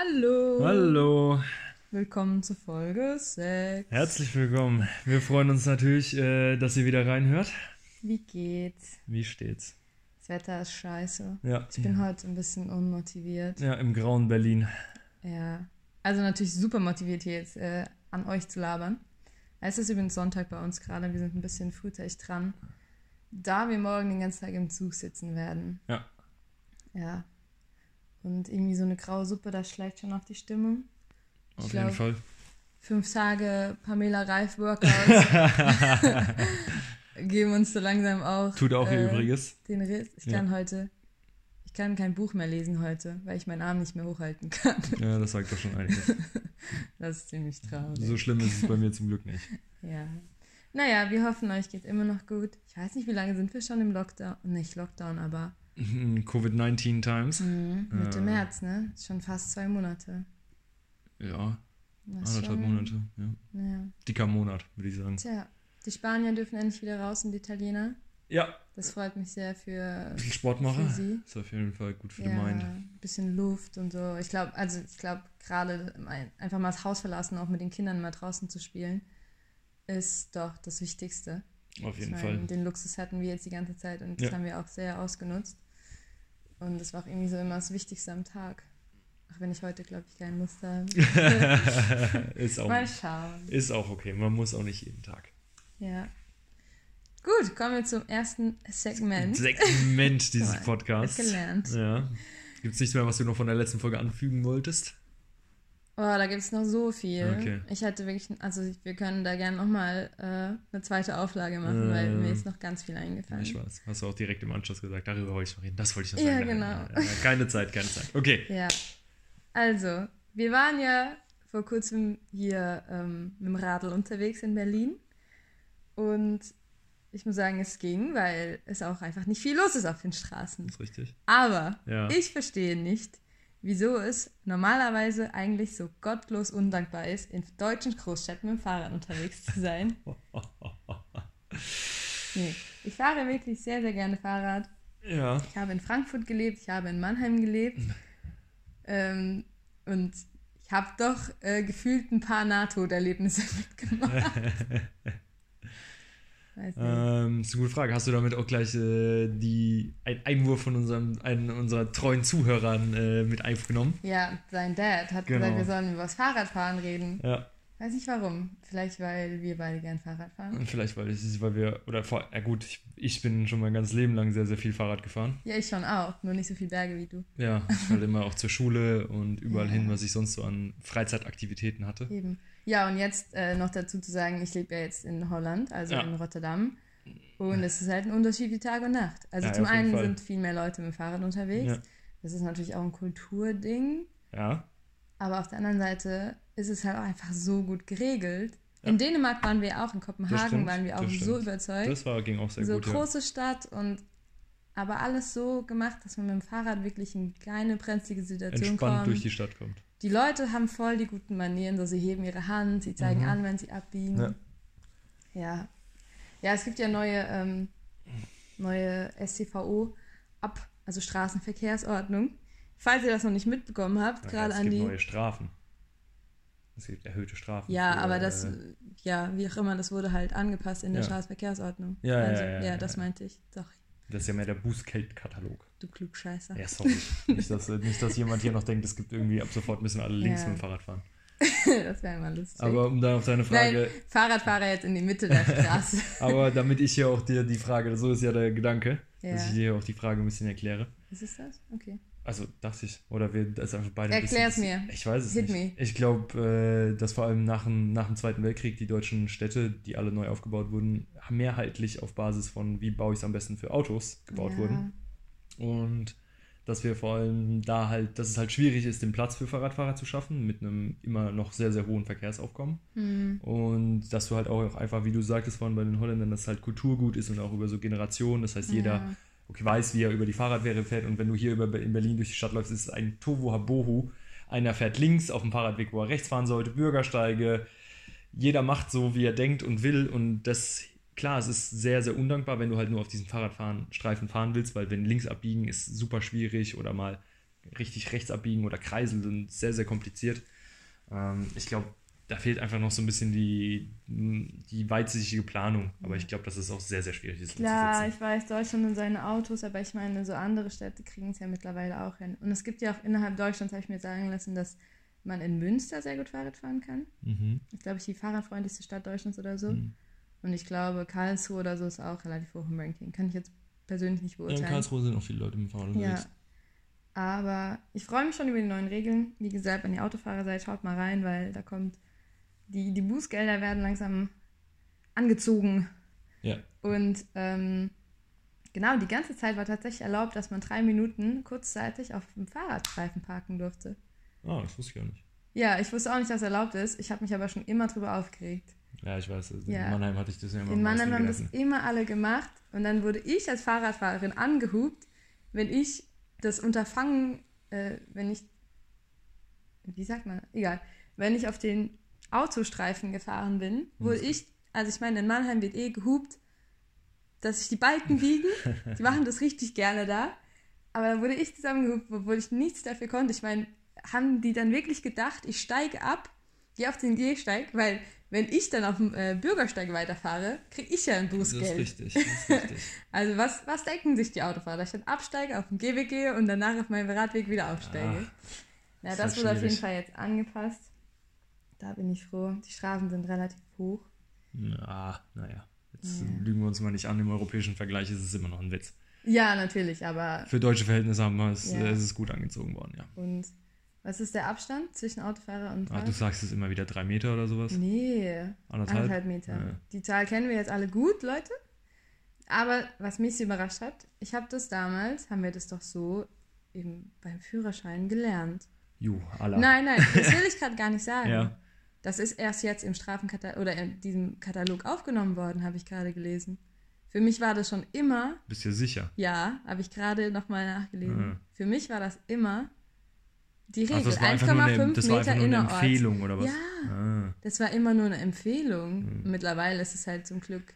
Hallo. Hallo. Willkommen zur Folge 6. Herzlich willkommen. Wir freuen uns natürlich, äh, dass ihr wieder reinhört. Wie geht's? Wie steht's? Das Wetter ist scheiße. Ja. Ich bin heute ein bisschen unmotiviert. Ja, im grauen Berlin. Ja. Also natürlich super motiviert hier jetzt äh, an euch zu labern. Es ist übrigens Sonntag bei uns gerade. Wir sind ein bisschen frühzeitig dran. Da wir morgen den ganzen Tag im Zug sitzen werden. Ja. Ja. Und irgendwie so eine graue Suppe, das schlägt schon auf die Stimmung. Ich Auf glaub, jeden Fall. Fünf Tage Pamela Reif Workout geben uns so langsam auch. Tut auch ihr äh, Übriges. Den Riss. Ich Ja. kann heute. Ich kann kein Buch mehr lesen heute, weil ich meinen Arm nicht mehr hochhalten kann. Ja, das sagt doch schon einiges. Das ist ziemlich traurig. So schlimm ist es bei mir zum Glück nicht. Ja. Naja, wir hoffen, euch geht immer noch gut. Ich weiß nicht, wie lange sind wir schon im Lockdown? Nicht Lockdown, aber Covid-19 Times. mhm, Mitte Ja. März, ne? Schon fast zwei Monate. Ja, Das anderthalb schon- Monate. Ja. Ja. Dicker Monat, würde ich sagen. Tja, die Spanier dürfen endlich wieder raus und die Italiener. Ja, Das freut mich sehr für, ein bisschen Sport machen. für sie. Ist auf jeden Fall gut für ja, die Mind. ein bisschen Luft und so. Ich glaube, also ich glaube gerade ein- einfach mal das Haus verlassen, auch mit den Kindern mal draußen zu spielen, ist doch das Wichtigste. Auf jeden ich Fall. meine, den Luxus hatten wir jetzt die ganze Zeit und das Ja. haben wir auch sehr ausgenutzt. Und das war auch irgendwie so immer das Wichtigste am Tag. Auch wenn ich heute, glaube ich, keine Lust habe. ist, auch, mal schauen. ist auch okay. Man muss auch nicht jeden Tag. Ja. Gut, kommen wir zum ersten Segment. Segment dieses Podcasts. wird gelernt. Ja. Gibt es nichts mehr, was du noch von der letzten Folge anfügen wolltest? Oh, da gibt es noch so viel. Okay. Ich hatte wirklich, also wir können da gerne nochmal äh, eine zweite Auflage machen, weil Äh, mir ist noch ganz viel eingefallen. Ich weiß. Hast du auch direkt im Anschluss gesagt, darüber wollte ich noch reden. Das wollte ich noch Ja, sagen. genau. Ja, ja, keine Zeit, keine Zeit. Okay. Ja. Also, wir waren ja vor kurzem hier ähm, mit dem Radl unterwegs in Berlin. Und ich muss sagen, es ging, weil es auch einfach nicht viel los ist auf den Straßen. Ist richtig. Aber Ja. ich verstehe nicht, wieso es normalerweise eigentlich so gottlos undankbar ist, in deutschen Großstädten mit dem Fahrrad unterwegs zu sein. Nee, ich fahre wirklich sehr, sehr gerne Fahrrad. Ja. Ich habe in Frankfurt gelebt, ich habe in Mannheim gelebt. ähm, und ich habe doch äh, gefühlt ein paar Nahtoderlebnisse mitgemacht. Weiß nicht. Ähm, ist eine gute Frage. Hast du damit auch gleich äh, die, einen Einwurf von unserem, einen unserer treuen Zuhörern äh, mit aufgenommen? Ja, sein Dad hat Genau. gesagt, wir sollen über das Fahrradfahren reden. Ja. Weiß nicht warum. Vielleicht, weil wir beide gern Fahrrad fahren. Und vielleicht, weil, ist, weil wir, oder vor, ja gut, ich, ich bin schon mein ganzes Leben lang sehr, sehr viel Fahrrad gefahren. Ja, ich schon auch. Nur nicht so viel Berge wie du. Ja, ich halt immer auch zur Schule und überall Ja. hin, was ich sonst so an Freizeitaktivitäten hatte. Eben. Ja, und jetzt äh, noch dazu zu sagen, ich lebe ja jetzt in Holland, also Ja. in Rotterdam. Und es ist halt ein Unterschied wie Tag und Nacht. Also Ja, zum einen Fall. sind viel mehr Leute mit dem Fahrrad unterwegs. Ja. Das ist natürlich auch ein Kulturding. Ja. Aber auf der anderen Seite ist es halt auch einfach so gut geregelt. In Dänemark waren wir auch, in Kopenhagen stimmt, waren wir auch so überzeugt. Das war, ging auch sehr so gut. Ja. große Stadt und aber alles so gemacht, dass man mit dem Fahrrad wirklich in keine brenzlige Situation Entspannt kommt. durch die Stadt kommt. Die Leute haben voll die guten Manieren, so sie heben ihre Hand, sie zeigen Mhm. an, wenn sie abbiegen. Ja. Ja. Ja, es gibt ja neue, ähm, neue SCVO ab, also Straßenverkehrsordnung. Falls ihr das noch nicht mitbekommen habt, Ja, gerade es an gibt die. neue Strafen. Es gibt erhöhte Strafen. Ja, für, aber das, äh, ja, wie auch immer, das wurde halt angepasst in der Ja. Straßenverkehrsordnung. Ja, also, ja, ja, das meinte ich. Doch, Das ist ja mehr der Bußgeldkatalog. du Klugscheißer. Ja, sorry. nicht, dass, nicht, dass jemand hier noch denkt, es gibt irgendwie ab sofort müssen alle links Ja. mit dem Fahrrad fahren. das wäre immer lustig. Aber um dann auf deine Nein, Frage, Fahrradfahrer jetzt in die Mitte der Straße. aber damit ich hier auch dir die Frage, so ist ja der Gedanke, ja. dass ich dir auch die Frage ein bisschen erkläre. Was ist das? Okay. Also dachte ich, oder wir das einfach beide Erklär's bisschen, mir. Ich weiß es Hit nicht. me. Ich glaube, äh, dass vor allem nach dem, nach dem Zweiten Weltkrieg die deutschen Städte, die alle neu aufgebaut wurden, mehrheitlich auf Basis von, wie baue ich es am besten für Autos, gebaut ja. wurden. Und dass wir vor allem da halt, dass es halt schwierig ist, den Platz für Fahrradfahrer zu schaffen, mit einem immer noch sehr, sehr hohen Verkehrsaufkommen. Hm. Und dass du halt auch einfach, wie du sagtest vorhin bei den Holländern, dass halt Kulturgut ist und auch über so Generationen. Das heißt, jeder Ja. Okay, weiß, wie er über die Fahrradwege fährt. Und wenn du hier über, in Berlin durch die Stadt läufst, ist es ein Tovu Habohu. Einer fährt links auf dem Fahrradweg, wo er rechts fahren sollte, Bürgersteige. Jeder macht so, wie er denkt und will. Und das, klar, es ist sehr, sehr undankbar, wenn du halt nur auf diesen Fahrradfahren, Streifen fahren willst, weil wenn links abbiegen ist super schwierig oder mal richtig rechts abbiegen oder Kreisel sind sehr, sehr kompliziert. Ähm, ich glaube, da fehlt einfach noch so ein bisschen die, die weitsichtige Planung. Aber ich glaube, das ist auch sehr, sehr schwierig. Das Klar, ich weiß, Deutschland und seine Autos, aber ich meine, so andere Städte kriegen es ja mittlerweile auch hin. Und es gibt ja auch innerhalb Deutschlands, habe ich mir sagen lassen, dass man in Münster sehr gut Fahrrad fahren kann. Mhm. Ich glaube, ich die fahrradfreundlichste Stadt Deutschlands oder so. Mhm. Und ich glaube, Karlsruhe oder so ist auch relativ hoch im Ranking. Kann ich jetzt persönlich nicht Ja, beurteilen. in Karlsruhe sind auch viele Leute mit dem Fahrrad Ja. unterwegs. Aber ich freue mich schon über die neuen Regeln. Wie gesagt, wenn ihr Autofahrer seid, schaut mal rein, weil da kommt. Die, die Bußgelder werden langsam angezogen. Ja. Und ähm, genau, die ganze Zeit war tatsächlich erlaubt, dass man drei Minuten kurzzeitig auf dem Fahrradreifen parken durfte. Ah, das wusste ich auch nicht. Ja, ich wusste auch nicht, dass erlaubt ist. Ich habe mich aber schon immer drüber aufgeregt. Ja, ich weiß. Also Ja. In Mannheim hatte ich das ja immer In Mannheim haben das immer alle gemacht und dann wurde ich als Fahrradfahrerin angehupt, wenn ich das Unterfangen, äh, wenn ich, wie sagt man, egal, wenn ich auf den Autostreifen gefahren bin, wurde Hm. ich, also ich meine, in Mannheim wird eh gehupt, dass sich die Balken biegen. die machen das richtig gerne da. Aber dann wurde ich zusammengehupt, obwohl ich nichts dafür konnte. Ich meine, haben die dann wirklich gedacht, ich steige ab, gehe auf den Gehsteig, weil wenn ich dann auf dem äh, Bürgersteig weiterfahre, kriege ich ja ein Das ist Bußgeld. richtig. Das ist richtig. Also was, was denken sich die Autofahrer? Dass ich dann absteige, auf den Gehweg gehe und danach auf meinem Radweg wieder aufsteige. ja, ist das halt wurde auf jeden schwierig. Fall jetzt angepasst. Da bin ich froh. Die Strafen sind relativ hoch. Na, naja. Jetzt Ja. lügen wir uns mal nicht an. Im europäischen Vergleich ist es immer noch ein Witz. Ja, natürlich, aber Für deutsche Verhältnisse haben wir es, Ja. äh, es ist gut angezogen worden, ja. und was ist der Abstand zwischen Autofahrer und Ah, du Fahrer? sagst es immer wieder drei Meter oder sowas. Nee, Anderthalb. anderthalb Meter. Ja. Die Zahl kennen wir jetzt alle gut, Leute. Aber was mich so überrascht hat, ich habe das damals, haben wir das doch so eben beim Führerschein gelernt. Ju, Allah. Nein, nein, das will ich gerade gar nicht sagen. Ja. Das ist erst jetzt im Strafenkatalog oder in diesem Katalog aufgenommen worden, habe ich gerade gelesen. Für mich war das schon immer, Bist du sicher? ja, habe ich gerade nochmal nachgelesen. Mhm. Für mich war das immer die Regel. das war einfach nur eine, 1,5 das war Meter nur eine innerorts. Empfehlung oder was? Ja, Ah. das war immer nur eine Empfehlung. Mhm. Mittlerweile ist es halt zum Glück.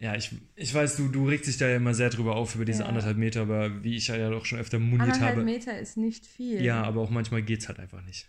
Ja, ich, ich weiß, du, du regst dich da ja immer sehr drüber auf, über diese Ja. anderthalb Meter, aber wie ich ja doch schon öfter moniert Anderthalb habe. Meter ist nicht viel. Ja, aber auch manchmal geht's halt einfach nicht.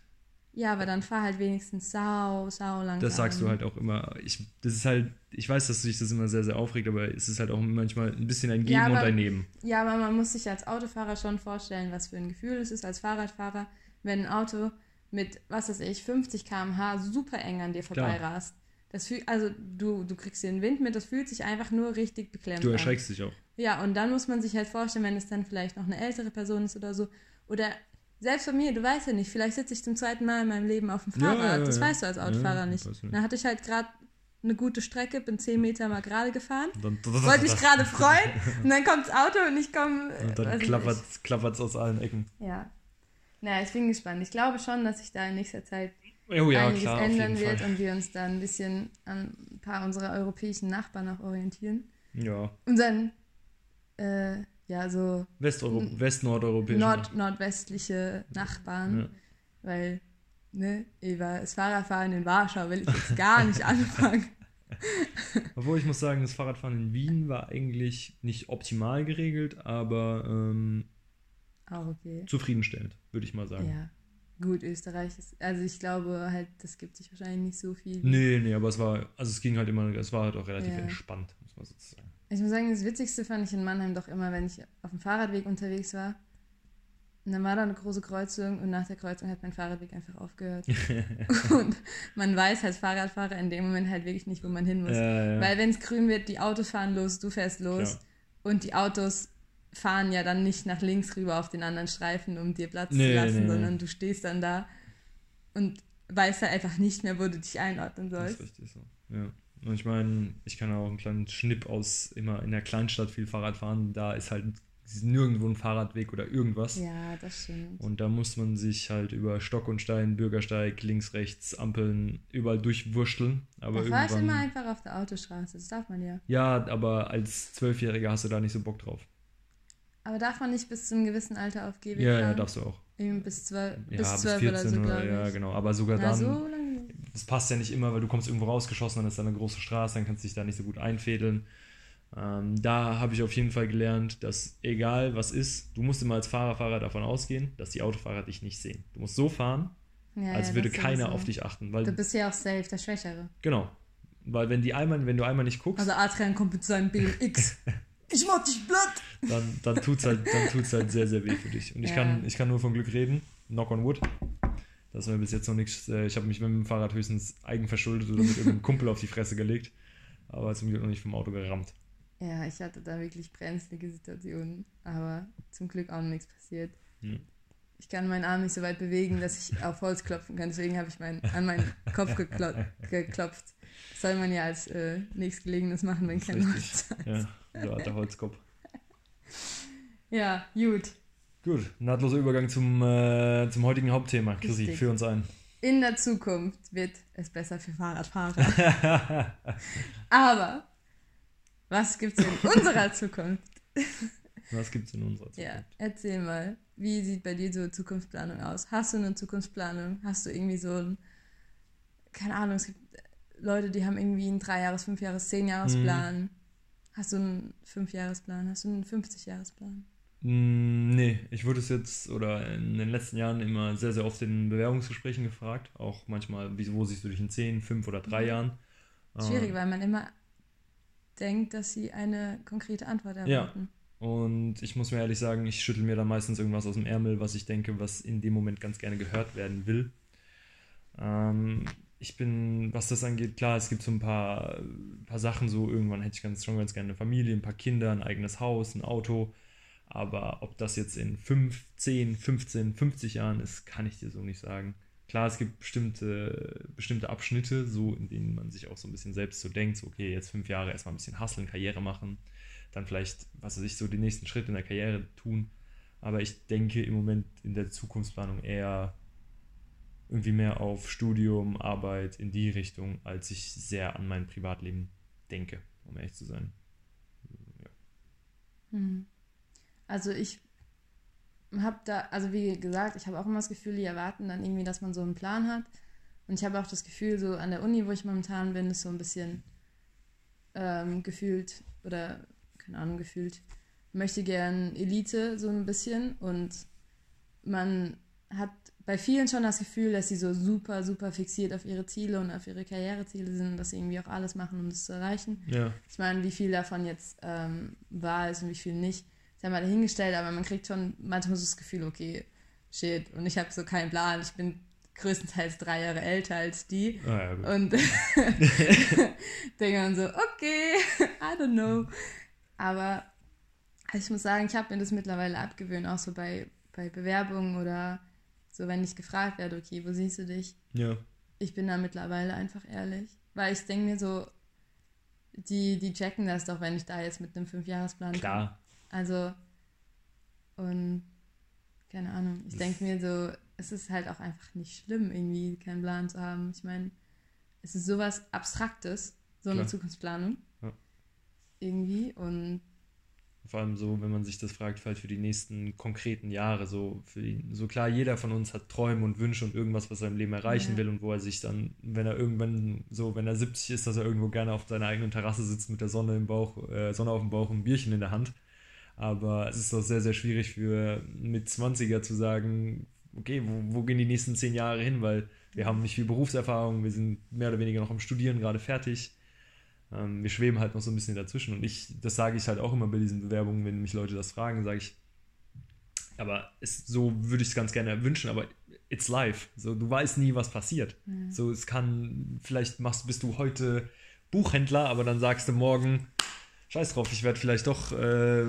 Ja, aber dann fahr halt wenigstens sau, sau langsam. Das sagst du halt auch immer. Ich, das ist halt, ich weiß, dass dich das immer sehr, sehr aufregt, aber es ist halt auch manchmal ein bisschen ein Geben Ja, und aber- ein Nehmen. Ja, aber man muss sich als Autofahrer schon vorstellen, was für ein Gefühl es ist als Fahrradfahrer, wenn ein Auto mit, was weiß ich, 50 km/h super eng an dir vorbei rast. Das fühl, also du, du kriegst den Wind mit, das fühlt sich einfach nur richtig beklemmt Du an. erschreckst dich auch. Ja, und dann muss man sich halt vorstellen, wenn es dann vielleicht noch eine ältere Person ist oder so. Oder selbst bei mir, du weißt ja nicht, vielleicht sitze ich zum zweiten Mal in meinem Leben auf dem Fahrrad. ja, das ja. weißt du als Autofahrer nicht. nicht. Dann hatte ich halt gerade eine gute Strecke, bin 10 Meter mal gerade gefahren. Dann, Wollte mich gerade freuen und dann kommt das Auto und ich komme. und dann klappert es aus allen Ecken. Ja. Naja, ich bin gespannt. Ich glaube schon, dass sich da in nächster Zeit Oh ja, einiges klar, ändern wird Fall. und wir uns dann ein bisschen an ein paar unserer europäischen Nachbarn auch orientieren. Ja, Unseren, äh, ja, so Westeuropa, West-Nordeuropäische. nord nordwestliche Nachbarn. Ja. Weil, ne, über das Fahrradfahren in Warschau will ich jetzt gar nicht anfangen. Obwohl ich muss sagen, das Fahrradfahren in Wien war eigentlich nicht optimal geregelt, aber ähm, Auch okay. zufriedenstellend, würde ich mal sagen. Ja. Gut, Österreich ist, also ich glaube halt, das gibt sich wahrscheinlich nicht so viel. Nee, nee, aber es war, also es ging halt immer, es war halt auch relativ Ja. entspannt, muss man sozusagen. Ich muss sagen, das Witzigste fand ich in Mannheim doch immer, wenn ich auf dem Fahrradweg unterwegs war. Und dann war da eine große Kreuzung und nach der Kreuzung hat mein Fahrradweg einfach aufgehört. und man weiß als Fahrradfahrer in dem Moment halt wirklich nicht, wo man hin muss. Ja, ja. Weil wenn es grün wird, die Autos fahren los, du fährst los. Klar. Und die Autos fahren ja dann nicht nach links rüber auf den anderen Streifen, um dir Platz Nee, zu lassen, nee, nee. sondern du stehst dann da und weißt halt einfach nicht mehr, wo du dich einordnen Das sollst. ist richtig so. Ja. Und ich meine, ich kann auch einen kleinen Schnipp aus immer in der Kleinstadt viel Fahrrad fahren. Da ist halt nirgendwo ein Fahrradweg oder irgendwas. Ja, das stimmt. Und da muss man sich halt über Stock und Stein, Bürgersteig, links, rechts, Ampeln, überall durchwurschteln. Aber da fahr ich irgendwann. immer einfach auf der Autostraße, das darf man ja. Ja, aber als Zwölfjähriger hast du da nicht so Bock drauf. Aber darf man nicht bis zu einem gewissen Alter auf Gehweg Ja, ja, darfst du auch. Irgendwie bis zwölf, Ja, bis zwölf oder so, glaube ich. ja, genau. Aber sogar Na, dann, so lange. das passt ja nicht immer, weil du kommst irgendwo rausgeschossen, dann ist da eine große Straße, dann kannst du dich da nicht so gut einfädeln. Ähm, da habe ich auf jeden Fall gelernt, dass egal was ist, du musst immer als Fahrer, Fahrer davon ausgehen, dass die Autofahrer dich nicht sehen. Du musst so fahren, Ja, als ja, würde keiner auf dich achten. Weil, Du bist ja auch safe der Schwächere. genau. Weil wenn die einmal, wenn du einmal nicht guckst, Also Adrian kommt mit seinem BMX. ich mach dich platt! dann, dann tut es halt, dann tut's halt sehr, sehr weh für dich. Und ich, Ja. kann, ich kann nur von Glück reden. Knock on wood. Das mir bis jetzt noch nichts. Äh, ich habe mich mit dem Fahrrad höchstens eigenverschuldet oder mit irgendeinem Kumpel auf die Fresse gelegt. Aber zum Glück noch nicht vom Auto gerammt. Ja, ich hatte da wirklich brenzlige Situationen, aber zum Glück auch noch nichts passiert. Hm. Ich kann meinen Arm nicht so weit bewegen, dass ich auf Holz klopfen kann, deswegen habe ich mein, an meinen Kopf geklo geklopft. Soll man ja als äh, nächstgelegenes machen, wenn kein. Holz. Ja, der, Holzkopf. Ja, gut. Gut, nahtloser Übergang zum, äh, zum heutigen Hauptthema. Chrissy, führ uns ein. In der Zukunft wird es besser für Fahrradfahrer. aber was gibt es in unserer Zukunft? Was gibt's in unserer Zukunft? Ja, erzähl mal, wie sieht bei dir so Zukunftsplanung aus? Hast du eine Zukunftsplanung? Hast du irgendwie so ein, keine Ahnung, es gibt Leute, die haben irgendwie einen Dreijahres-, Fünfjahres-, Zehnjahresplan. Hast du einen Fünfjahresplan? Hast du einen 50-Jahresplan? Mm, Nee, ich wurde es jetzt oder in den letzten Jahren immer sehr, sehr oft in Bewerbungsgesprächen gefragt. Auch manchmal, wo siehst du dich in 10, 5 oder 3 Jahren? Schwierig, Ähm, weil man immer denkt, dass sie eine konkrete Antwort erwarten. Und ich muss mir ehrlich sagen, ich schüttel mir da meistens irgendwas aus dem Ärmel, was ich denke, was in dem Moment ganz gerne gehört werden will. Ähm, ich bin, was das angeht, klar, es gibt so ein paar, paar Sachen, so irgendwann hätte ich ganz schon ganz gerne eine Familie, ein paar Kinder, ein eigenes Haus, ein Auto. Aber ob das jetzt in 5, 10, 15, 50 Jahren ist, kann ich dir so nicht sagen. Klar, es gibt bestimmte, bestimmte Abschnitte, so in denen man sich auch so ein bisschen selbst so denkt, so, okay, jetzt fünf Jahre erstmal ein bisschen hasseln, Karriere machen, dann vielleicht, was weiß ich, so den nächsten Schritt in der Karriere tun. Aber ich denke im Moment in der Zukunftsplanung eher irgendwie mehr auf Studium, Arbeit in die Richtung, als ich sehr an mein Privatleben denke, um ehrlich zu sein. Ja. Hm. Also ich habe da, also wie gesagt, ich habe auch immer das Gefühl, die erwarten dann irgendwie, dass man so einen Plan hat. Und ich habe auch das Gefühl, so an der Uni, wo ich momentan bin, ist so ein bisschen ähm, gefühlt oder keine Ahnung, gefühlt möchte gern Elite so ein bisschen und man hat bei vielen schon das Gefühl, dass sie so super, super fixiert auf ihre Ziele und auf ihre Karriereziele sind und dass sie irgendwie auch alles machen, um das zu erreichen. Ja, Ich meine, wie viel davon jetzt ähm, wahr ist und wie viel nicht, ist ja mal dahingestellt, aber man kriegt schon manchmal so das Gefühl, okay, shit, und ich habe so keinen Plan, ich bin größtenteils drei Jahre älter als die. Ah, ja und denke dann so, okay, I don't know. Aber ich muss sagen, ich habe mir das mittlerweile abgewöhnt, auch so bei, bei Bewerbungen oder so, wenn ich gefragt werde, okay, wo siehst du dich? ja. ich bin da mittlerweile einfach ehrlich. Weil ich denke mir so, die, die checken das doch, wenn ich da jetzt mit einem Fünfjahresplan komme. Klar. Also, und keine Ahnung, ich denke mir so, es ist halt auch einfach nicht schlimm, irgendwie keinen Plan zu haben. Ich meine, es ist sowas Abstraktes, so eine Klar. Zukunftsplanung. Ja. Irgendwie und Vor allem so, wenn man sich das fragt, vielleicht für die nächsten konkreten Jahre. So, für die, so klar, jeder von uns hat Träume und Wünsche und irgendwas, was er im Leben erreichen Ja. will und wo er sich dann, wenn er irgendwann so, wenn er 70 ist, dass er irgendwo gerne auf seiner eigenen Terrasse sitzt mit der Sonne im Bauch, äh, Sonne auf dem Bauch und ein Bierchen in der Hand. Aber es ist doch sehr, sehr schwierig für mit 20er zu sagen, okay, wo, wo gehen die nächsten zehn Jahre hin? Weil wir haben nicht viel Berufserfahrung, wir sind mehr oder weniger noch am Studieren, gerade fertig. Ähm, wir schweben halt noch so ein bisschen dazwischen. Und ich, das sage ich halt auch immer bei diesen Bewerbungen, wenn mich Leute das fragen, sage ich, aber es, so würde ich es ganz gerne wünschen, aber it's life. So, du weißt nie, was passiert. Ja. So, es kann, vielleicht machst, bist du heute Buchhändler, aber dann sagst du morgen, scheiß drauf, ich werde vielleicht doch äh,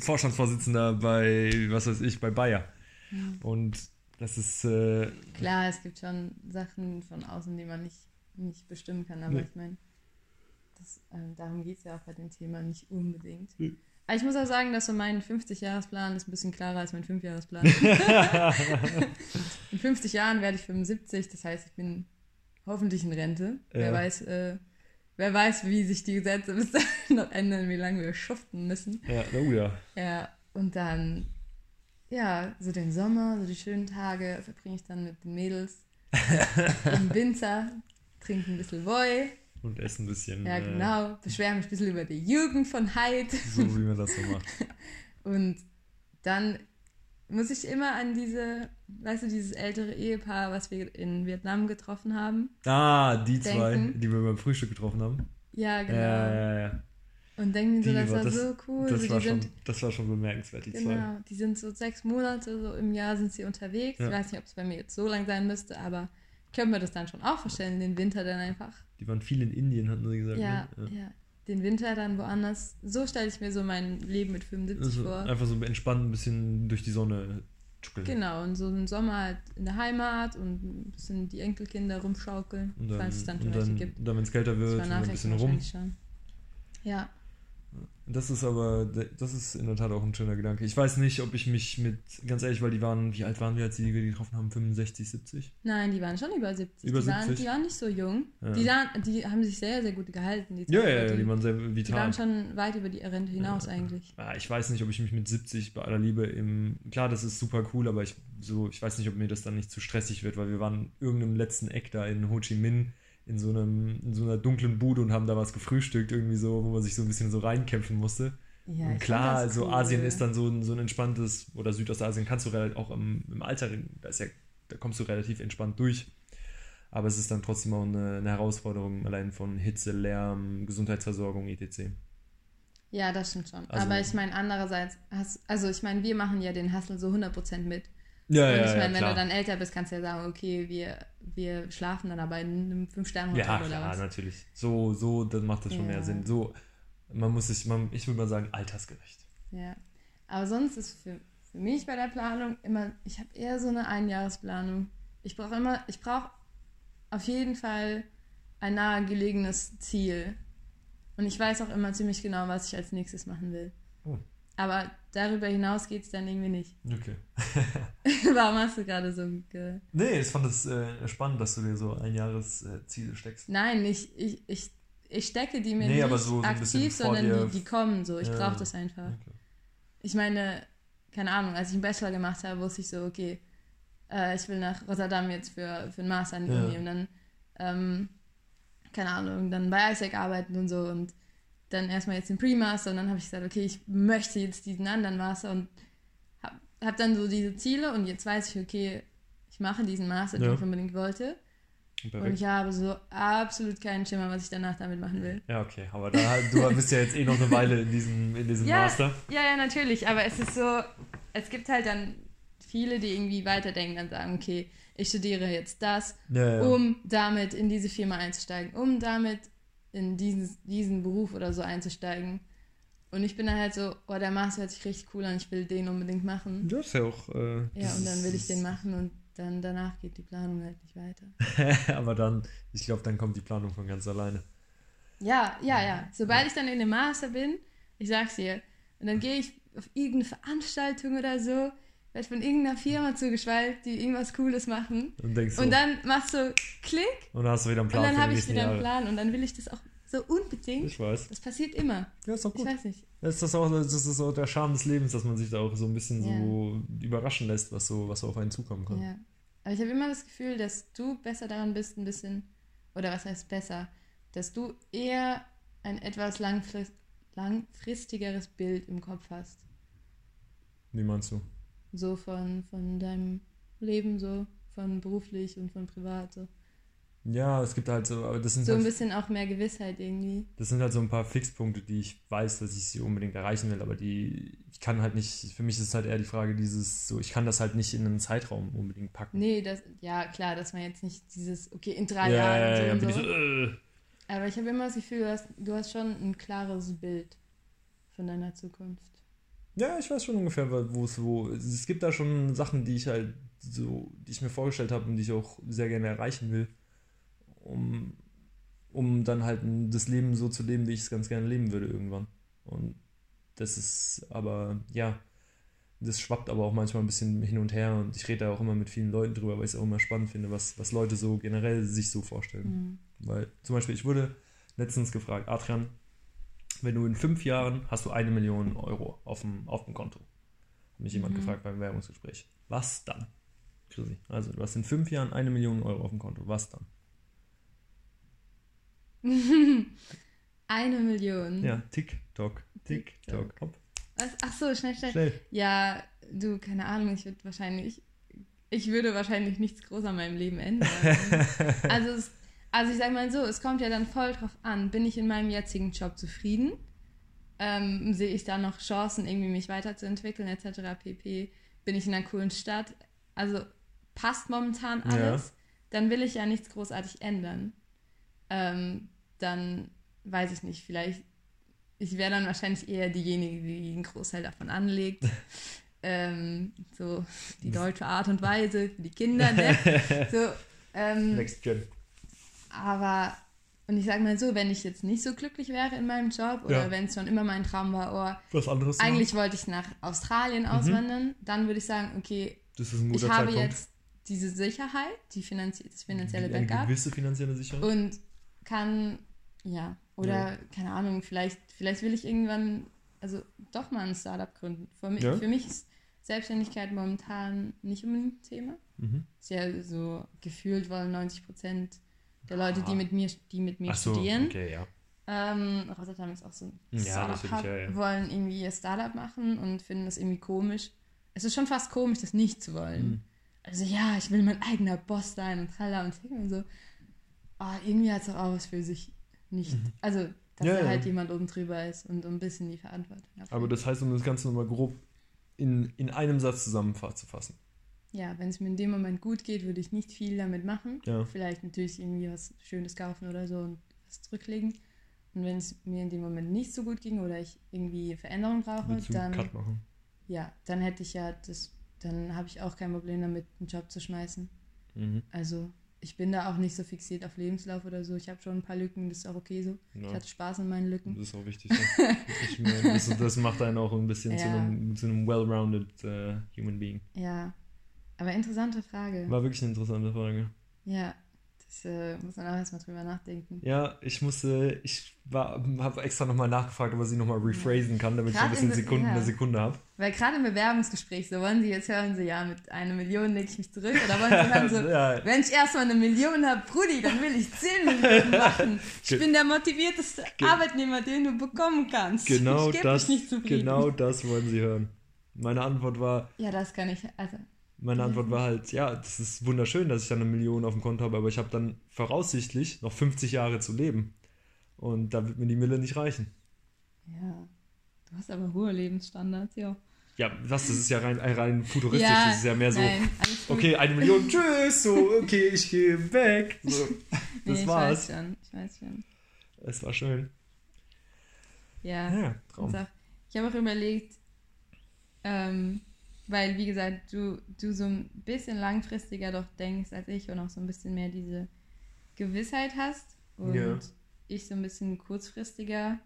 Vorstandsvorsitzender bei, was weiß ich, bei Bayer. Und das ist, äh, Klar, es gibt schon Sachen von außen, die man nicht, nicht bestimmen kann, aber Nee. ich meine, das, ähm, darum geht es ja auch bei dem Thema nicht unbedingt. Nee. Aber ich muss auch sagen, dass so mein 50-Jahresplan ist ein bisschen klarer als mein 5-Jahresplan. in 50 Jahren werde ich 75, das heißt, ich bin hoffentlich in Rente. Wer Ja. weiß, äh, wer weiß, wie sich die Gesetze bis dahin noch ändern, wie lange wir schuften müssen. ja, oh ja. Ja, und dann, ja, so den Sommer, so die schönen Tage verbringe ich dann mit den Mädels im Winter, trinke ein bisschen Woi Und essen ein bisschen. Ja, äh, genau. Beschwere mich ein bisschen über die Jugend von Heid. so wie man das so macht. Und dann muss ich immer an diese, weißt du, dieses ältere Ehepaar, was wir in Vietnam getroffen haben. Ah, die zwei, Denken. die wir beim Frühstück getroffen haben. Ja, genau. Ja, ja, ja. Und denken so, Die das war- das- so cool. Das so, war, die schon, sind, das war schon bemerkenswert, die zwei. genau, die sind so sechs Monate so im Jahr sind sie unterwegs. Ja. Ich weiß nicht, ob es bei mir jetzt so lang sein müsste, aber ich könnte mir das dann schon auch vorstellen, den Winter dann einfach. Die waren viel in Indien, hatten sie gesagt. Ja, ne? ja. Den Winter dann woanders. So stelle ich mir so mein Leben mit 75 Also vor. einfach so entspannt ein bisschen durch die Sonne tschuckeln. Genau, und so einen Sommer halt in der Heimat und ein bisschen die Enkelkinder rumschaukeln, Und dann, falls es dann und dann, gibt. und dann wenn es kälter wird, und dann ein bisschen rum. Ja, Das ist aber, das ist in der Tat auch ein schöner Gedanke. Ich weiß nicht, ob ich mich mit, ganz ehrlich, weil die waren, wie alt waren wir, als die wir die getroffen haben? 65, 70? nein, die waren schon über 70. Über die, Waren, 70? die waren nicht so jung. Ja. Die, sahen, die haben sich sehr, sehr gut gehalten. Die Ja, ja, ja, die waren sehr die vital. waren schon weit über die Rente hinaus Ja. eigentlich. Ja, ich weiß nicht, ob ich mich mit 70 bei aller Liebe im. Klar, das ist super cool, aber ich so, ich weiß nicht, ob mir das dann nicht zu stressig wird, weil wir waren in irgendeinem letzten Eck da in Ho Chi Minh in so einem, in so einer dunklen Bude und haben da was gefrühstückt, irgendwie so, wo man sich so ein bisschen so reinkämpfen musste. Ja, und klar, also cool. Asien ist dann so ein, so ein entspanntes, oder Südostasien kannst du relativ, auch im, im Alter, da, ja, da kommst du relativ entspannt durch. Aber es ist dann trotzdem auch eine, eine Herausforderung, allein von Hitze, Lärm, Gesundheitsversorgung, etc. Ja, das stimmt schon. Also- Aber ich meine, andererseits, hast, also ich meine, wir machen ja den Hustle so 100% mit. Ja, und ja, ich meine, ja, wenn du dann älter bist, kannst du ja sagen, okay, wir, wir schlafen dann aber in einem Fünf-Sterne-Hotel Ja, oder klar, was. natürlich. So, so, dann macht das schon Ja. mehr Sinn. So, man muss sich, man, ich würde mal sagen, altersgerecht. Ja. Aber sonst ist für, für mich bei der Planung immer, ich habe eher so eine Einjahresplanung. Ich brauche immer, ich brauche auf jeden Fall ein nahegelegenes Ziel. Und ich weiß auch immer ziemlich genau, was ich als nächstes machen will. Oh. Aber darüber hinaus geht es dann irgendwie nicht. Okay. Warum hast du gerade so ge Nee, ich fand es äh, spannend, dass du dir so ein Jahresziele steckst. Nein, ich, ich, ich, ich stecke die mir Nee, nicht so- so aktiv, sondern die, die kommen so. Ich Ja. brauche das einfach. Okay. Ich meine, keine Ahnung, als ich einen Bachelor gemacht habe, wusste ich so, okay, äh, ich will nach Rotterdam jetzt für, für einen Master an die Ja. Uni und dann, ähm, keine Ahnung, dann bei ISEC arbeiten und so und dann erstmal jetzt den Pre-Master und dann habe ich gesagt, okay, ich möchte jetzt diesen anderen Master und habe hab dann so diese Ziele und jetzt weiß ich, okay, ich mache diesen Master, den Ja. ich unbedingt wollte und Perfekt. ich habe so absolut keinen Schimmer, was ich danach damit machen will. Ja, okay. Aber da, du bist ja jetzt eh noch eine Weile in diesem, in diesem Ja, Master. Ja, ja, natürlich, aber es ist so, es gibt halt dann viele, die irgendwie weiterdenken und sagen, okay, ich studiere jetzt das, ja. um damit in diese Firma einzusteigen, um damit in diesen, diesen Beruf oder so einzusteigen. Und ich bin dann halt so, oh, der Master hört sich richtig cool an, ich will den unbedingt machen. Das ist ja auch. Äh, Ja, und dann will ich den machen und dann danach geht die Planung halt nicht weiter. Aber dann, ich glaube, dann kommt die Planung von ganz alleine. Ja, ja, ja. Sobald ich dann in dem Master bin, ich sag's dir, und dann gehe ich auf irgendeine Veranstaltung oder so, werde von irgendeiner Firma zugeschweißt, die irgendwas Cooles machen. Und denkst so, Und dann machst du Klick und dann hast du wieder einen und Plan dann für habe ich wieder einen. Plan und dann will ich das auch so unbedingt. Ich weiß. Das passiert immer. Ja, ist doch Ich gut. weiß nicht. Das ist, auch, das ist auch der Charme des Lebens, dass man sich da auch so ein bisschen so überraschen lässt, was so, was so auf einen zukommen kann. Ja. Aber ich habe immer das Gefühl, dass du besser daran bist, ein bisschen, oder was heißt besser, dass du eher ein etwas langfrist, langfristigeres Bild im Kopf hast. Wie meinst du? So von, von deinem Leben, so von beruflich und von privat. So, Ja, es gibt halt so, aber das sind, so ein halt, bisschen auch mehr Gewissheit irgendwie. das sind halt so ein paar Fixpunkte, die ich weiß, dass ich sie unbedingt erreichen will, aber die, ich kann halt nicht, für mich ist es halt eher die Frage, dieses, so, ich kann das halt nicht in einen Zeitraum unbedingt packen. Nee, das, ja klar, dass man jetzt nicht dieses, okay, in drei ja, Jahren ja, so ja, und bin so. ich so, äh. Aber ich habe immer das Gefühl, du hast, du hast schon ein klares Bild von deiner Zukunft. Ja, ich weiß schon ungefähr, wo es wo. Es gibt da schon Sachen, die ich halt so, die ich mir vorgestellt habe und die ich auch sehr gerne erreichen will, um, um dann halt das Leben so zu leben, wie ich es ganz gerne leben würde irgendwann. Und das ist aber, ja, das schwappt aber auch manchmal ein bisschen hin und her und ich rede da auch immer mit vielen Leuten drüber, weil ich es auch immer spannend finde, was, was Leute so generell sich so vorstellen. Mhm. Weil zum Beispiel, ich wurde letztens gefragt, Adrian, wenn du in fünf Jahren hast du eine Million Euro auf dem, auf dem Konto. Hat mich jemand Mhm. gefragt beim Werbungsgespräch. Was dann? Chrissy, also du hast in fünf Jahren eine Million Euro auf dem Konto. Was dann? Eine Million. Ja, TikTok. TikTok. Hopp. Was? Ach so, schnell, schnell. Schnell. Ja, du, keine Ahnung, ich würde wahrscheinlich, ich würde wahrscheinlich nichts groß an meinem Leben ändern. also, es, also ich sage mal so, es kommt ja dann voll drauf an, bin ich in meinem jetzigen Job zufrieden? Ähm, sehe ich da noch Chancen, irgendwie mich weiterzuentwickeln, etc. pp. Bin ich in einer coolen Stadt? Also passt momentan alles, ja. dann will ich ja nichts großartig ändern. Ähm, dann weiß ich nicht, vielleicht, ich wäre dann wahrscheinlich eher diejenige, die einen Großteil davon anlegt. ähm, so die deutsche Art und Weise für die Kinder, ne? So, ähm, Next Gen. Aber, und ich sage mal so, wenn ich jetzt nicht so glücklich wäre in meinem Job oder Ja. wenn es schon immer mein Traum war, oh, Was anderes? eigentlich wollte ich nach Australien Mhm. auswandern, dann würde ich sagen, okay, ich habe Zeitpunkt. jetzt diese Sicherheit, die finanzie das finanzielle Eine Backup gewisse finanzielle Sicherheit. und kann, ja, oder Ja. keine Ahnung, vielleicht, vielleicht will ich irgendwann, also doch mal ein Startup gründen. Für mich, Ja. für mich ist Selbstständigkeit momentan nicht unbedingt ein Thema. Mhm. Ist ja so gefühlt wollen 90 Prozent der Leute, die Ah. mit mir, die mit mir so, studieren, okay, ja. ähm, Rotterdam ist auch so ein Ja, natürlich, ja, ja. wollen irgendwie ihr Startup machen und finden das irgendwie komisch. Es ist schon fast komisch, das nicht zu wollen. Mhm. Also ja, ich will mein eigener Boss sein und tralla und so. Aber irgendwie hat es auch was für sich nicht. Also, dass Mhm. Ja, da halt jemand oben drüber ist und ein bisschen die Verantwortung hat. Aber das heißt, um das Ganze nochmal grob in, in einem Satz zusammenzufassen. Ja, wenn es mir in dem Moment gut geht, würde ich nicht viel damit machen. Ja. Vielleicht natürlich irgendwie was Schönes kaufen oder so und was zurücklegen. Und wenn es mir in dem Moment nicht so gut ging oder ich irgendwie Veränderung brauche, dann Cut machen? ja, dann hätte ich ja das, dann habe ich auch kein Problem damit, einen Job zu schmeißen. Mhm. Also ich bin da auch nicht so fixiert auf Lebenslauf oder so. Ich habe schon ein paar Lücken, das ist auch okay so. Ich Ja. hatte Spaß an meinen Lücken. Das ist auch wichtig. Ja. ich meine, das, das macht einen auch ein bisschen zu Ja. einem, zu einem well-rounded äh, human being. Ja, aber interessante Frage. War wirklich eine interessante Frage. Ja, das äh, muss man auch erstmal drüber nachdenken. Ja, ich musste, ich habe extra nochmal nachgefragt, ob er sie nochmal rephrasen kann, damit ich Gerade ein bisschen Sekunden ja. eine Sekunde habe. Weil gerade im Bewerbungsgespräch, so wollen Sie jetzt hören, so ja, mit einer Million lege ich mich zurück. Oder wollen Sie hören, so, Ja. wenn ich erstmal eine Million habe, Brudi, dann will ich 10 Millionen machen. Ich bin der motivierteste Arbeitnehmer, den du bekommen kannst. Genau ich das, mich nicht zufrieden. genau das wollen sie hören. Meine Antwort war, Ja, das kann ich, also, meine Antwort war halt, ja, das ist wunderschön, dass ich dann eine Million auf dem Konto habe, aber ich habe dann voraussichtlich noch 50 Jahre zu leben. Und da wird mir die Mille nicht reichen. ja. Du hast aber hohe Lebensstandards, ja. Ja, was, das ist ja rein, rein futuristisch, ja, das ist ja mehr so, Nein, okay, eine Million, tschüss, so, okay, ich gehe weg. So, Nee, das ich war's. weiß schon, ich weiß schon. Es war schön. Ja. Ja, Traum. Ich habe auch überlegt, ähm, weil, wie gesagt, du, du so ein bisschen langfristiger doch denkst als ich und auch so ein bisschen mehr diese Gewissheit hast und Ja. ich so ein bisschen kurzfristiger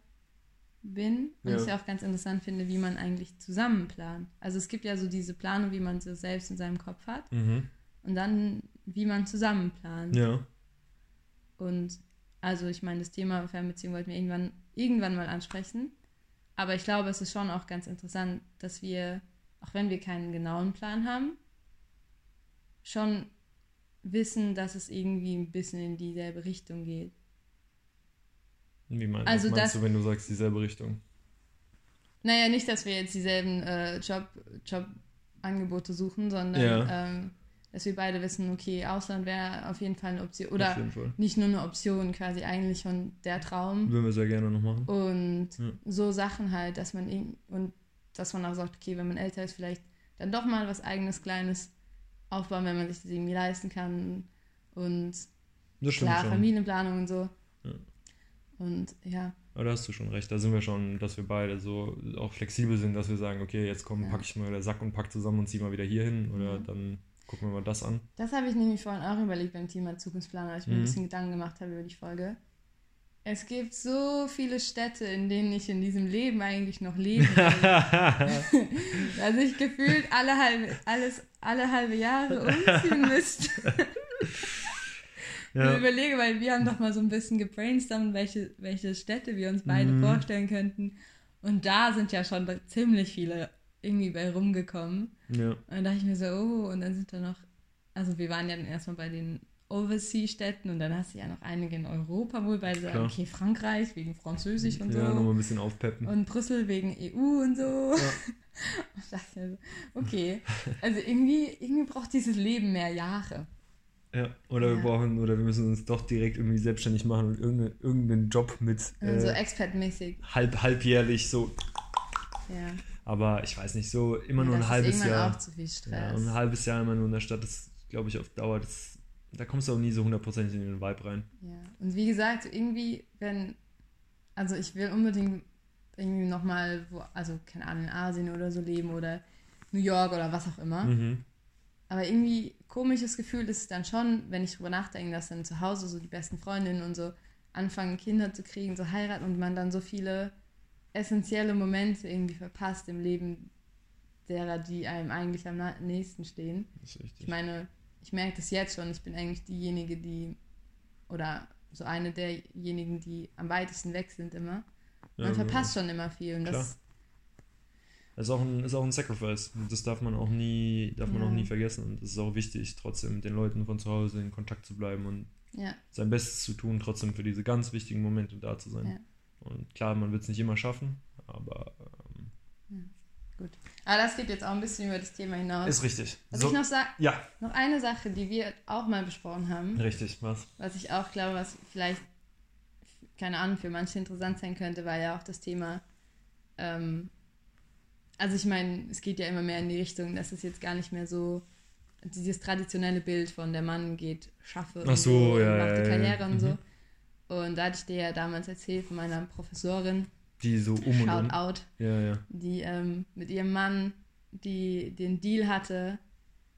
bin und Ja. ich auch ganz interessant finde, wie man eigentlich zusammen plant. Also es gibt ja so diese Planung, wie man so selbst in seinem Kopf hat Mhm. und dann, wie man zusammen plant. Ja. Und also ich meine, das Thema Fernbeziehung wollten wir irgendwann, irgendwann mal ansprechen. Aber ich glaube, es ist schon auch ganz interessant, dass wir, auch wenn wir keinen genauen Plan haben, schon wissen, dass es irgendwie ein bisschen in dieselbe Richtung geht. Wie mein, Also meinst das- du, wenn du sagst, dieselbe Richtung? Naja, nicht, dass wir jetzt dieselben äh, Job, Jobangebote suchen, sondern Ja. ähm, dass wir beide wissen, okay, Ausland wäre auf jeden Fall eine Option. Oder nicht nur eine Option, quasi eigentlich schon der Traum. Würden wir sehr gerne noch machen. Und Ja. so Sachen halt, dass man und dass man auch sagt, okay, wenn man älter ist, vielleicht dann doch mal was eigenes, kleines aufbauen, wenn man sich das irgendwie leisten kann. Und klar, schon. Familienplanung und so. Ja. Und ja, Aber da hast du schon recht. Da sind wir schon, dass wir beide so auch flexibel sind, dass wir sagen, okay, jetzt komm, Ja. pack ich mal der Sack und pack zusammen und zieh mal wieder hier hin. Oder Ja. dann gucken wir mal das an. das habe ich nämlich vorhin auch überlegt beim Thema Zukunftsplaner, als ich mir Mhm. ein bisschen Gedanken gemacht habe über die Folge. Es gibt so viele Städte, in denen ich in diesem Leben eigentlich noch leben will. dass ich gefühlt alle halbe, alles, alle halbe Jahre umziehen müsste. Ich Ja. überlege, weil wir haben doch mal so ein bisschen gebrainstormt, welche, welche Städte wir uns beide Mhm. vorstellen könnten. Und da sind ja schon ziemlich viele irgendwie bei rumgekommen. ja. Und da dachte ich mir so, oh, und dann sind da noch, also wir waren ja dann erstmal bei den Overseas-Städten und dann hast du ja noch einige in Europa wohl, weil Klar. okay, Frankreich wegen Französisch und Ja, so. nochmal ein bisschen aufpeppen. Und Brüssel wegen EU und so. Ja. Ich dachte so, okay. Also irgendwie, irgendwie braucht dieses Leben mehr Jahre. Ja, oder Ja. wir brauchen, oder wir müssen uns doch direkt irgendwie selbstständig machen und irgendeine, irgendeinen Job mit so äh, expertmäßig. halb, halbjährlich so. Ja. Aber ich weiß nicht, so immer nur das ein halbes ist irgendwann Jahr. auch zu viel Ja, Stress. und ein halbes Jahr immer nur in der Stadt, das glaube ich auf Dauer, das, da kommst du auch nie so hundertprozentig in den Vibe rein. Ja, und wie gesagt, irgendwie, wenn, also ich will unbedingt irgendwie nochmal, wo, also keine Ahnung, in Asien oder so leben oder New York oder was auch immer. Mhm. Aber irgendwie komisches Gefühl ist es dann schon, wenn ich drüber nachdenke, dass dann zu Hause so die besten Freundinnen und so anfangen, Kinder zu kriegen, so heiraten und man dann so viele essentielle Momente irgendwie verpasst im Leben derer, die einem eigentlich am nächsten stehen. Das ist richtig. Ich meine, ich merke das jetzt schon. Ich bin eigentlich diejenige, die, oder so eine derjenigen, die am weitesten weg sind immer. Man Ja, verpasst schon immer viel. Und das, Das ist auch ein, ist auch ein Sacrifice. Und Das darf man auch nie, darf man Ja. auch nie vergessen. Und es ist auch wichtig, trotzdem mit den Leuten von zu Hause in Kontakt zu bleiben und ja, sein Bestes zu tun, trotzdem für diese ganz wichtigen Momente da zu sein. Ja. Und klar, man wird es nicht immer schaffen, aber aber das geht jetzt auch ein bisschen über das Thema hinaus. ist richtig. Was So, ich noch sag, ja, noch eine Sache, die wir auch mal besprochen haben, richtig, was? was ich auch glaube, was vielleicht, keine Ahnung, für manche interessant sein könnte, war ja auch das Thema, ähm, also ich meine, es geht ja immer mehr in die Richtung, dass es jetzt gar nicht mehr so dieses traditionelle Bild von der Mann geht, schaffe Ach und so, ja, und macht ja, die ja, Karriere ja. und Mhm. so. Und da hatte ich dir ja damals erzählt von meiner Professorin, Die so um und Shout um. out, Ja, ja. die ähm, mit ihrem Mann die den Deal hatte,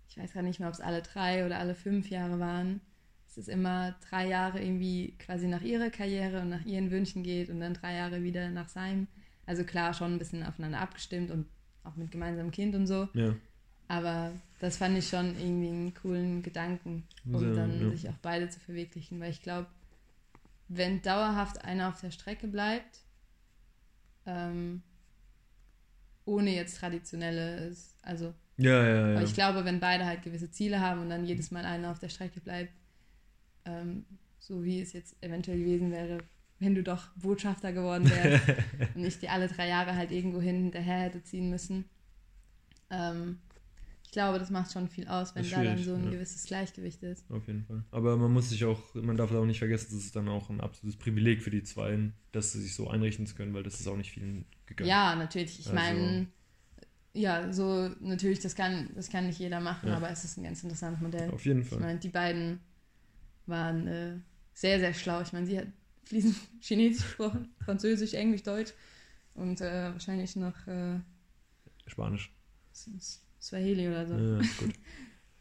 ich weiß gar nicht mehr, ob es alle drei oder alle fünf Jahre waren, dass es immer drei Jahre irgendwie quasi nach ihrer Karriere und nach ihren Wünschen geht und dann drei Jahre wieder nach seinem. Also klar, schon ein bisschen aufeinander abgestimmt und auch mit gemeinsamem Kind und so. Ja, Aber das fand ich schon irgendwie einen coolen Gedanken, um Sehr, dann ja. sich auch beide zu verwirklichen. Weil ich glaube, wenn dauerhaft einer auf der Strecke bleibt, ähm, ohne jetzt traditionelles, also ja, ja. ja. aber ich glaube, wenn beide halt gewisse Ziele haben und dann jedes Mal einer auf der Strecke bleibt, ähm, so wie es jetzt eventuell gewesen wäre, wenn du doch Botschafter geworden wärst und ich dir alle drei Jahre halt irgendwo hin hinterher hätte ziehen müssen. Ähm, glaube, das macht schon viel aus, wenn da dann so ein ja. gewisses Gleichgewicht ist. Auf jeden Fall. Aber man muss sich auch, man darf auch nicht vergessen, das ist dann auch ein absolutes Privileg für die Zweien, dass sie sich so einrichten zu können, weil das ist auch nicht vielen gegönnt. Ja, natürlich. Ich Also- meine, ja, so natürlich, das kann, das kann nicht jeder machen, Ja. aber es ist ein ganz interessantes Modell. Auf jeden Ich Fall. meine, die beiden waren äh, sehr, sehr schlau. Ich meine, sie hat fließend Chinesisch gesprochen, Französisch, Englisch, Deutsch und äh, wahrscheinlich noch äh, Spanisch. S- S- Swahili oder so. Ja, gut.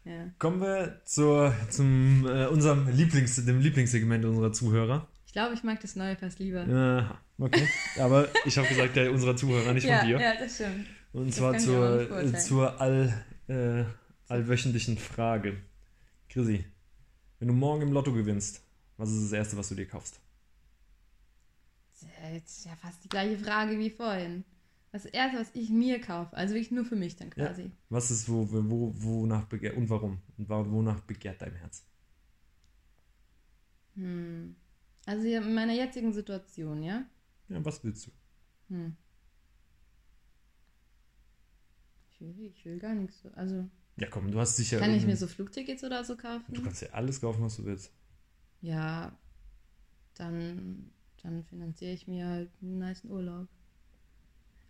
Ja. Kommen wir zur, zum äh, unserem Lieblings, dem Lieblingssegment unserer Zuhörer. Ich glaube, ich mag das Neue fast lieber. Aha, okay. Aber ich habe gesagt, der unserer Zuhörer, nicht ja, von dir. ja, das stimmt. Und das zwar zur, zur all, äh, allwöchentlichen Frage. Chrissy, wenn du morgen im Lotto gewinnst, was ist das Erste, was du dir kaufst? Das ist ja ja fast die gleiche Frage wie vorhin. Das Erste, was ich mir kaufe, also wirklich nur für mich dann Ja. quasi. Was ist, wo, wo, wonach begehrt und warum? Und wonach begehrt dein Herz? Hm. Also in meiner jetzigen Situation, ja? Ja, was willst du? Hm. Ich will, ich will gar nichts. so- Also, Ja, komm, du hast sicher. kann ich mir so Flugtickets oder so kaufen? Du kannst ja alles kaufen, was du willst. Ja, dann, dann finanziere ich mir halt einen nice Urlaub.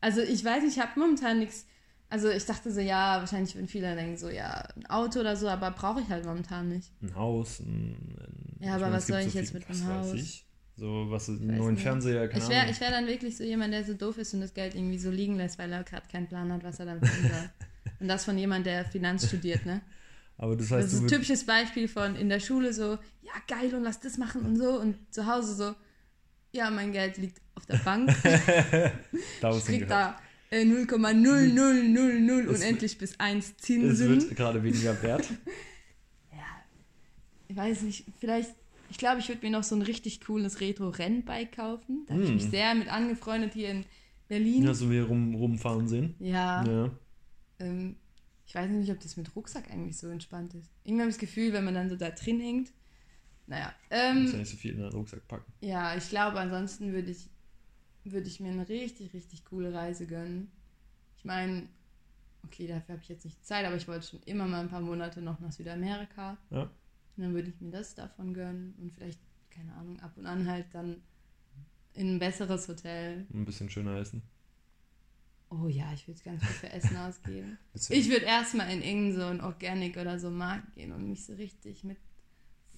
Also ich weiß ich habe momentan nichts. Also ich dachte so, ja, wahrscheinlich würden viele denken so, ja, ein Auto oder so, aber brauche ich halt momentan nicht. Ein Haus, ein. ein Ja, aber meine, was soll ich viel- jetzt mit einem weiß Haus? Ich. So, was, einen weiß neuen nicht. Fernseher, keine Ich wäre ich wär dann wirklich so jemand, der so doof ist und das Geld irgendwie so liegen lässt, weil er gerade keinen Plan hat, was er dann tun soll. und das von jemand, der Finanz studiert, ne? Aber das Das heißt, ist du ein typisches Beispiel von in der Schule so, ja geil und lass das machen und so und zu Hause so, ja mein Geld liegt auf der Bank, ich krieg da äh, 0,0000 Es- unendlich bis 1 Es Zinsen. wird gerade weniger wert. Ja, ich weiß nicht, vielleicht, ich glaube, ich würde mir noch so ein richtig cooles Retro-Rennbike kaufen. Da habe ich Mm. mich sehr mit angefreundet hier in Berlin. Ja, so wie rum, rumfahren sehen. Ja, Ja. ähm, ich weiß nicht, ob das mit Rucksack eigentlich so entspannt ist. Irgendwie habe ich das Gefühl, wenn man dann so da drin hängt Naja. Du Ähm, musst ja nicht so viel in den Rucksack packen. ja, ich glaube, ansonsten würde ich, würde ich mir eine richtig, richtig coole Reise gönnen. Ich meine, okay, dafür habe ich jetzt nicht Zeit, aber ich wollte schon immer mal ein paar Monate noch nach Südamerika. Ja. Und dann würde ich mir das davon gönnen und vielleicht, keine Ahnung, ab und an halt dann in ein besseres Hotel. Ein bisschen schöner essen. Oh ja, ich würde ganz viel für Essen ausgeben. Ich würde erstmal in irgendeinen so ein Organic oder so Markt gehen und mich so richtig mit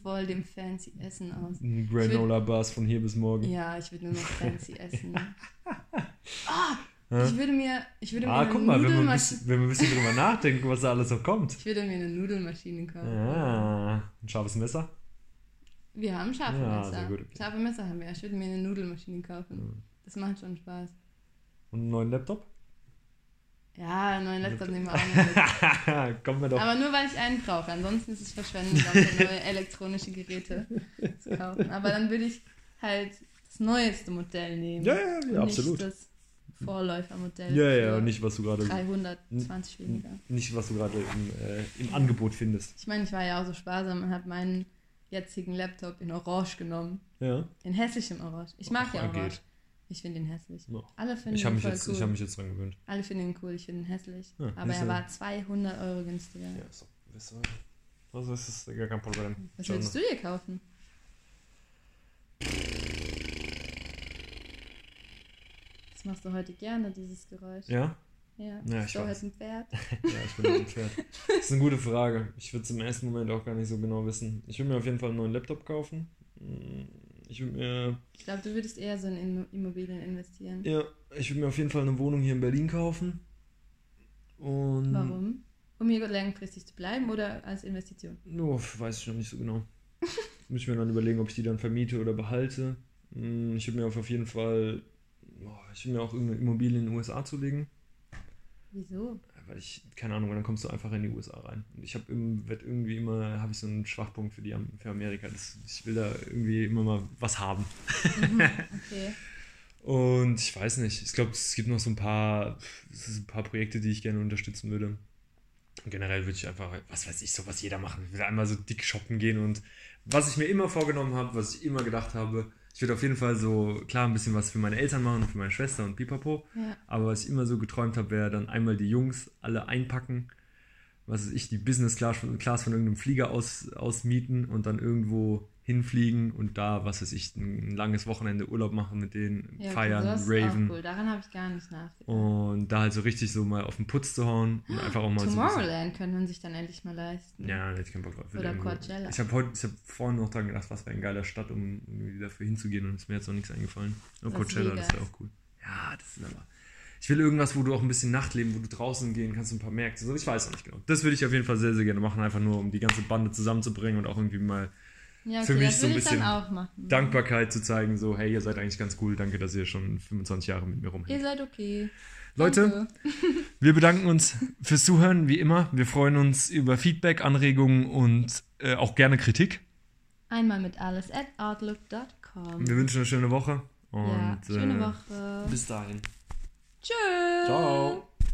voll dem fancy Essen aus. Ein Granola Bars von hier bis morgen. Ja, ich würde nur noch fancy essen. Ah, Hä? ich würde mir, ich würde mir Ah, eine guck mal, wenn wir, ein Nudelmaschine, bisschen, wenn wir ein bisschen drüber nachdenken, was da alles noch kommt. ich würde mir eine Nudelmaschine kaufen. Ah, ein scharfes Messer. Wir haben scharfe Ja, Messer. sehr gut, okay. Scharfe Messer haben wir. Ich würde mir eine Nudelmaschine kaufen. Das macht schon Spaß. Und einen neuen Laptop. Ja, einen neuen Laptop nehmen wir auch noch mit. Kommen wir doch. Aber nur weil ich einen brauche. Ansonsten ist es Verschwendung, neue elektronische Geräte zu kaufen. Aber dann würde ich halt das neueste Modell nehmen. Ja, ja, ja, und absolut. Nicht das Vorläufermodell. Ja, ja, nicht, was du gerade 320 weniger. nicht, was du gerade im, äh, im Angebot findest. Ich meine, ich war ja auch so sparsam und habe meinen jetzigen Laptop in Orange genommen. Ja. In hässlichem Orange. Ich mag Ach, ja ja, Orange. geht. Ich finde ihn hässlich. Ja. Alle finden Ich habe ihn mich, voll jetzt- cool. ich hab mich jetzt dran gewöhnt. Alle finden ihn cool, ich finde ihn hässlich. Ja, Aber er war 200 Euro günstiger. Ja, ist doch, also ist das gar kein Problem. Was Schon- willst du dir kaufen? Das machst du heute gerne, dieses Geräusch. Ja? Ja, Ja, ich so halt ein Pferd. Ja, ich bin ein Pferd. Das ist eine gute Frage. Ich würde es im ersten Moment auch gar nicht so genau wissen. Ich würde mir auf jeden Fall einen neuen Laptop kaufen. Ich würde mir, Ich glaube, du würdest eher so in Immo- Immobilien investieren. ja, ich würde mir auf jeden Fall eine Wohnung hier in Berlin kaufen. Und Warum? Um hier langfristig zu bleiben oder als Investition? Oh, weiß ich noch nicht so genau. Muss ich mir dann überlegen, ob ich die dann vermiete oder behalte. Mm, Ich würde mir auf auf jeden Fall, oh, ich würde mir auch irgendeine Immobilie in den USA zulegen. Wieso? Weil ich, keine Ahnung, dann kommst du einfach in die USA rein. Und ich habe irgendwie immer, habe ich so einen Schwachpunkt für, die, für Amerika. Das, ich will da irgendwie immer mal was haben. Mhm, okay. Und ich weiß nicht, ich glaube, es gibt noch so ein paar, ein paar Projekte, die ich gerne unterstützen würde. Und generell würde ich einfach, was weiß ich, so was jeder machen. Ich würde einmal so dick shoppen gehen und was ich mir immer vorgenommen habe, was ich immer gedacht habe, ich würde auf jeden Fall so, klar, ein bisschen was für meine Eltern machen und für meine Schwester und Pipapo. Ja. Aber was ich immer so geträumt habe, wäre dann einmal die Jungs alle einpacken, was weiß ich, die Business Class von, Class von irgendeinem Flieger aus, ausmieten und dann irgendwo hinfliegen und da, was weiß ich, ein langes Wochenende Urlaub machen mit denen, Ja, feiern, ist raven. Auch cool. Daran habe ich gar nicht nachgedacht. Und da halt so richtig so mal auf den Putz zu hauen und einfach auch mal so. Tomorrowland könnte man sich dann endlich mal leisten. Ja, hätte ich keinen Bock drauf. Oder Coachella. Ich habe heute, ich habe vorhin noch dran gedacht, was wäre eine geile Stadt, um irgendwie dafür hinzugehen und ist mir jetzt noch nichts eingefallen. Oh, Coachella, das wäre auch cool. Ja, das ist aber. Ich will irgendwas, wo du auch ein bisschen Nachtleben, wo du draußen gehen kannst, ein paar Märkte. So, ich weiß noch nicht genau. Das würde ich auf jeden Fall sehr, sehr gerne machen, einfach nur um die ganze Bande zusammenzubringen und auch irgendwie mal Ja, Für okay, mich das so ein bisschen auch machen. Dankbarkeit zu zeigen, so, hey, ihr seid eigentlich ganz cool, danke, dass ihr schon 25 Jahre mit mir Ihr rumhängt. seid okay. Leute, Danke. Wir bedanken uns fürs Zuhören, wie immer. Wir freuen uns über Feedback, Anregungen und äh, auch gerne Kritik. Einmal mit alles at outlook.com. Wir wünschen eine schöne Woche und Ja, schöne äh, Woche. bis dahin. Tschüss. Ciao.